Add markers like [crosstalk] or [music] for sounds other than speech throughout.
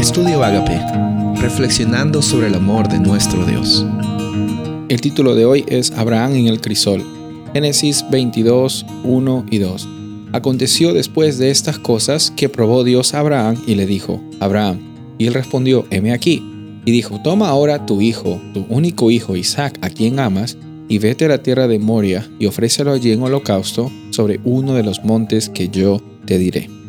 Estudio Agape, reflexionando sobre el amor de nuestro Dios. El título de hoy es Abraham en el crisol. Génesis 22, 1 y 2. Aconteció después de estas cosas que probó Dios a Abraham y le dijo, Abraham, y él respondió, heme aquí. Y dijo, toma ahora tu hijo, tu único hijo Isaac, a quien amas, y vete a la tierra de Moria y ofrécelo allí en holocausto sobre uno de los montes que yo te diré.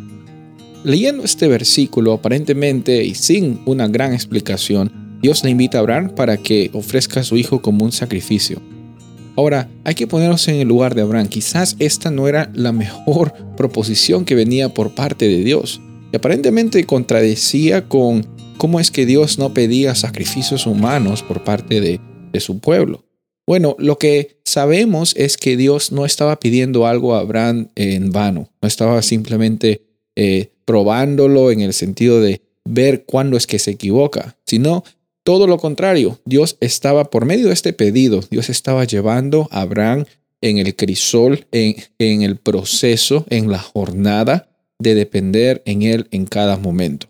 Leyendo este versículo aparentemente y sin una gran explicación, Dios le invita a Abraham para que ofrezca a su hijo como un sacrificio. Ahora, hay que ponernos en el lugar de Abraham. Quizás esta no era la mejor [laughs] proposición que venía por parte de Dios. Y aparentemente contradecía con cómo es que Dios no pedía sacrificios humanos por parte de, de su pueblo. Bueno, lo que sabemos es que Dios no estaba pidiendo algo a Abraham en vano, no estaba simplemente eh, probándolo en el sentido de ver cuándo es que se equivoca, sino todo lo contrario. Dios estaba, por medio de este pedido, Dios estaba llevando a Abraham en el crisol, en, el proceso, en la jornada de depender en Él en cada momento.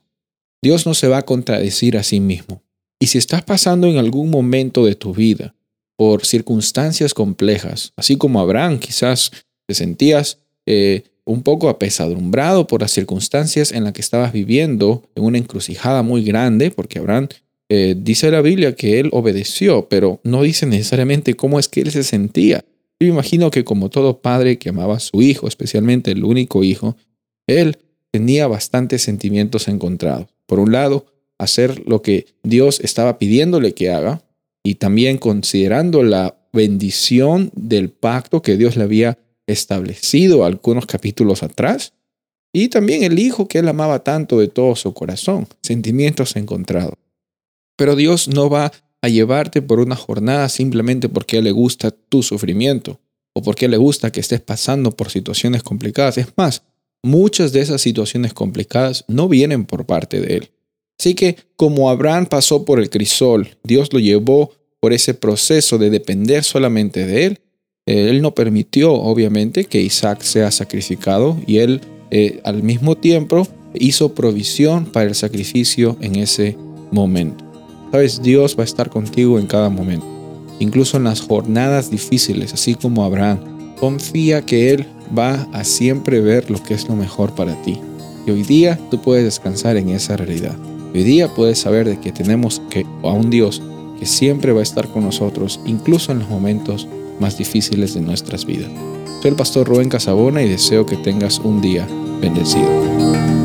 Dios no se va a contradecir a sí mismo. Y si estás pasando en algún momento de tu vida por circunstancias complejas, así como Abraham quizás te sentías eh, un poco apesadumbrado por las circunstancias en las que estabas viviendo, en una encrucijada muy grande, porque Abraham eh, dice la Biblia que él obedeció, pero no dice necesariamente cómo es que él se sentía. Yo imagino que como todo padre que amaba a su hijo, especialmente el único hijo, él tenía bastantes sentimientos encontrados. Por un lado, hacer lo que Dios estaba pidiéndole que haga, y también considerando la bendición del pacto que Dios le había establecido algunos capítulos atrás, y también el hijo que él amaba tanto de todo su corazón, sentimientos encontrados. Pero Dios no va a llevarte por una jornada simplemente porque le gusta tu sufrimiento o porque le gusta que estés pasando por situaciones complicadas. Es más, muchas de esas situaciones complicadas no vienen por parte de él. Así que como Abraham pasó por el crisol, Dios lo llevó por ese proceso de depender solamente de él, él no permitió obviamente que Isaac sea sacrificado y él eh, al mismo tiempo hizo provisión para el sacrificio en ese momento. Sabes, Dios va a estar contigo en cada momento, incluso en las jornadas difíciles, así como Abraham. Confía que Él va a siempre ver lo que es lo mejor para ti. Y hoy día tú puedes descansar en esa realidad. Hoy día puedes saber de que tenemos que, a un Dios que siempre va a estar con nosotros, incluso en los momentos más difíciles de nuestras vidas. Soy el pastor Rubén Casabona y deseo que tengas un día bendecido.